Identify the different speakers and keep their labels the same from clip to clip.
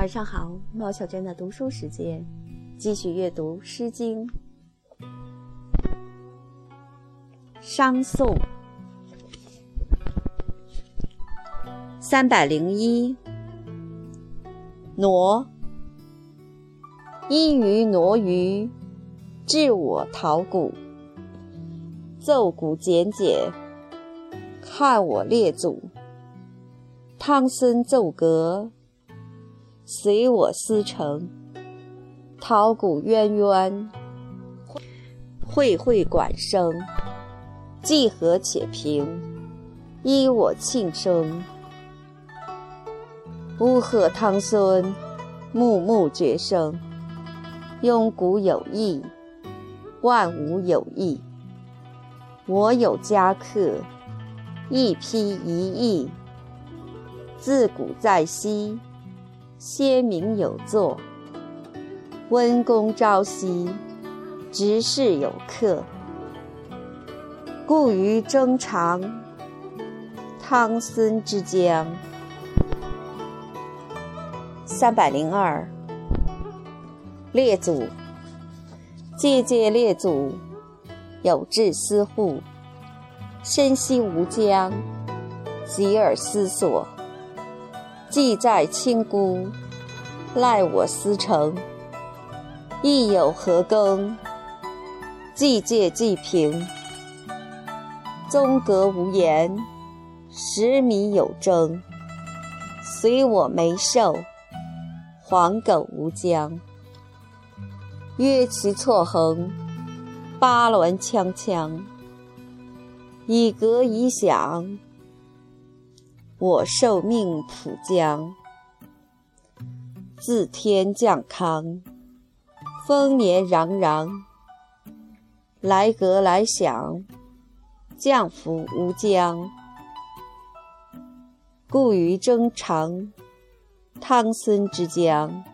Speaker 1: 晚上好，猫小娟的读书时间，继续阅读《诗经》。商颂三百零一，挪。依于挪于，至我陶谷。奏鼓简简，看我列祖。汤孙奏阁，随我思成。陶鼓渊渊，会会管声。既和且平，依我庆生。乌鹤汤孙，木木绝声。庸古有意，万无有意。我有家客，一批一翼。自古在昔，先民有作。温公朝夕，执事有客。故于征长，汤孙之江。三百零二，列祖，借借列祖，有志思护，深悉吾疆，及尔思索。既在清孤，赖我思成。亦有何耕？既借既平。宗阁无言，食米有争。随我眉寿，黄狗无疆。约其错横，八鸾锵锵。以革以响。我受命普江，自天降康，丰年攘攘。来革来享，降福无疆。故于征长，汤孙之江。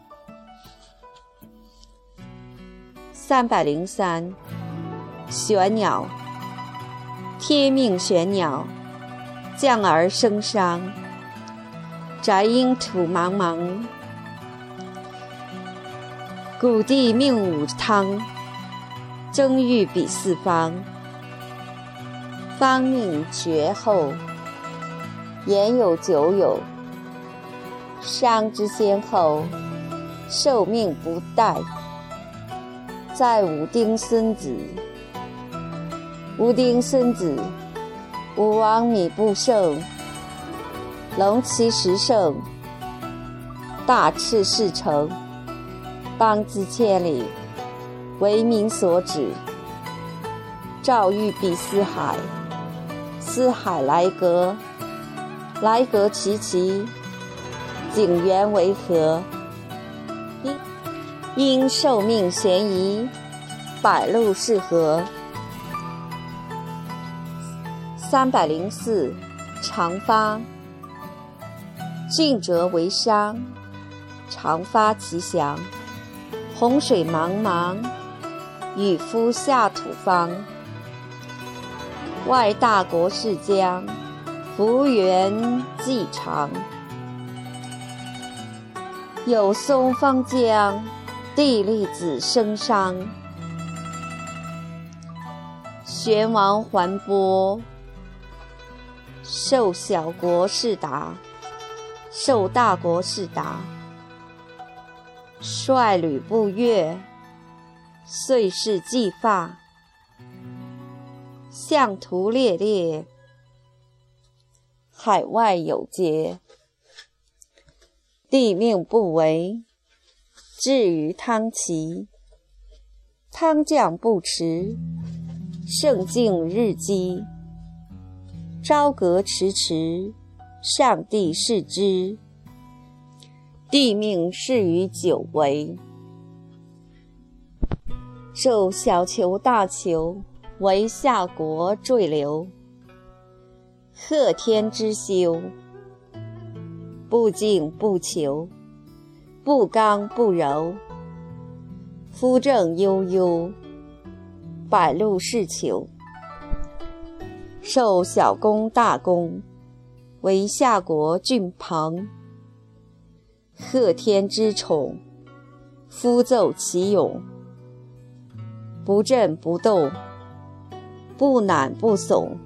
Speaker 1: 三百零三，玄鸟，天命玄鸟。降而生商，宅阴土茫茫。古地命武汤，争欲比四方。方命绝后，言有久有。商之先后，受命不殆。在武丁孙子，武丁孙子。武王米不胜，龙其十胜，大赤事成，邦资千里，为民所指。赵欲比四海，四海来革，来革其其，景元为何？因因受命嫌疑，百路是何？三百零四，长发。进者为商，长发其祥。洪水茫茫，与夫下土方。外大国是江，幅员既长。有松方江，地利子生商。玄王环波。受小国是达，受大国是达。率吕不越，遂是继发。相图猎猎，海外有节。帝命不违，至于汤齐。汤将不迟，胜尽日积。朝阁迟迟，上帝视之。帝命事于久违，受小求大求，为下国坠流。贺天之修，不敬不求，不刚不柔。夫正悠悠，百路是求。受小公大功，为夏国郡朋。贺天之宠，夫奏其勇，不震不动，不懒不耸，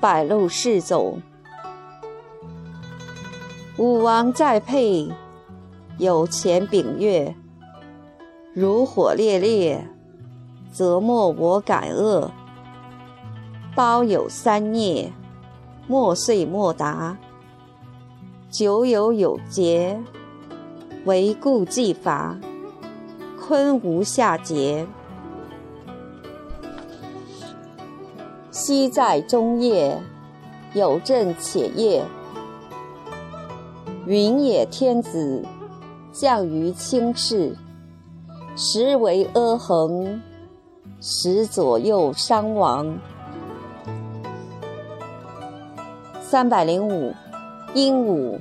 Speaker 1: 百路是走。武王在配，有前秉月，如火烈烈，则莫我感恶。包有三孽，莫遂莫达。久有有节，唯故既伐，坤无下节。昔在中夜，有朕且夜。云也天子，降于青室，时为阿衡，时左右伤亡。三百零五，鹦鹉。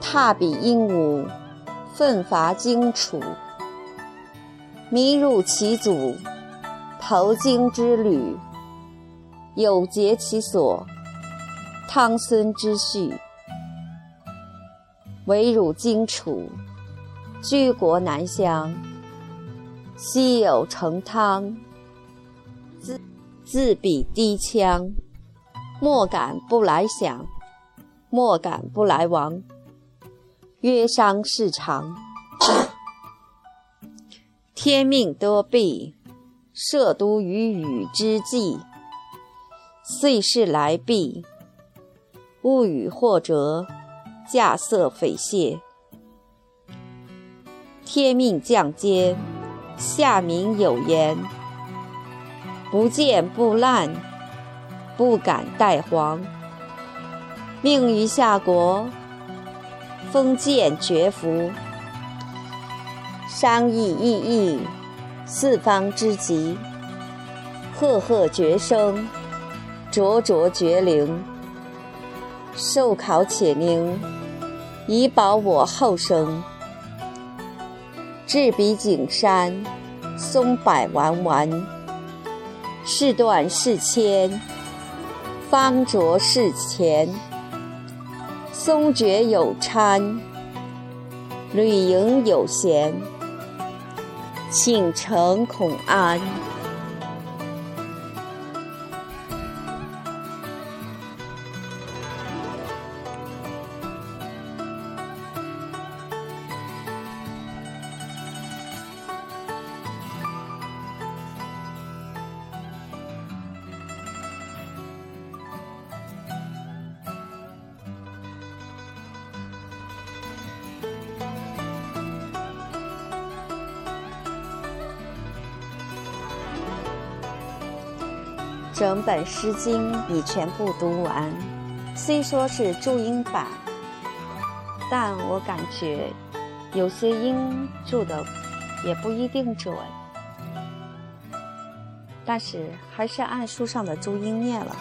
Speaker 1: 踏彼鹦鹉，奋伐荆楚。迷入其祖，投荆之旅。有节其所，汤孙之序。围汝荆楚，居国南乡。昔有成汤，自自比低羌。莫敢不来想，莫敢不来亡。曰商事长，天命多弊，摄都于禹之际。遂事来毕，物与或折。架色匪懈，天命降阶，下民有言：不见不烂，不敢代皇。命于下国，封建绝服。商议异议，四方之极。赫赫绝声，灼灼绝灵。受考且宁，以保我后生。至彼景山，松柏弯弯，事断事迁，方卓事前。松觉有参，旅营有闲，请诚恐安。整本《诗经》已全部读完，虽说是注音版，但我感觉有些音注的也不一定准，但是还是按书上的注音念了。